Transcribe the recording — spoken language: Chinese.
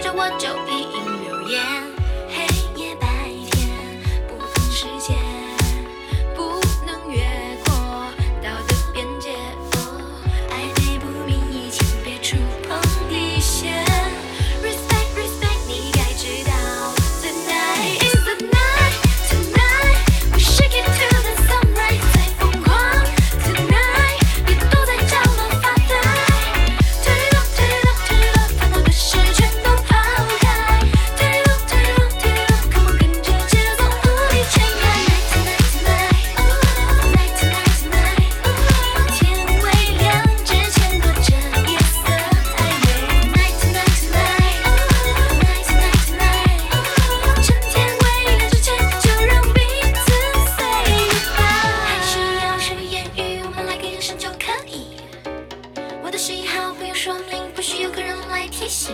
着我就一应留言。夜白。幸好不用说明，不需有个人来提醒。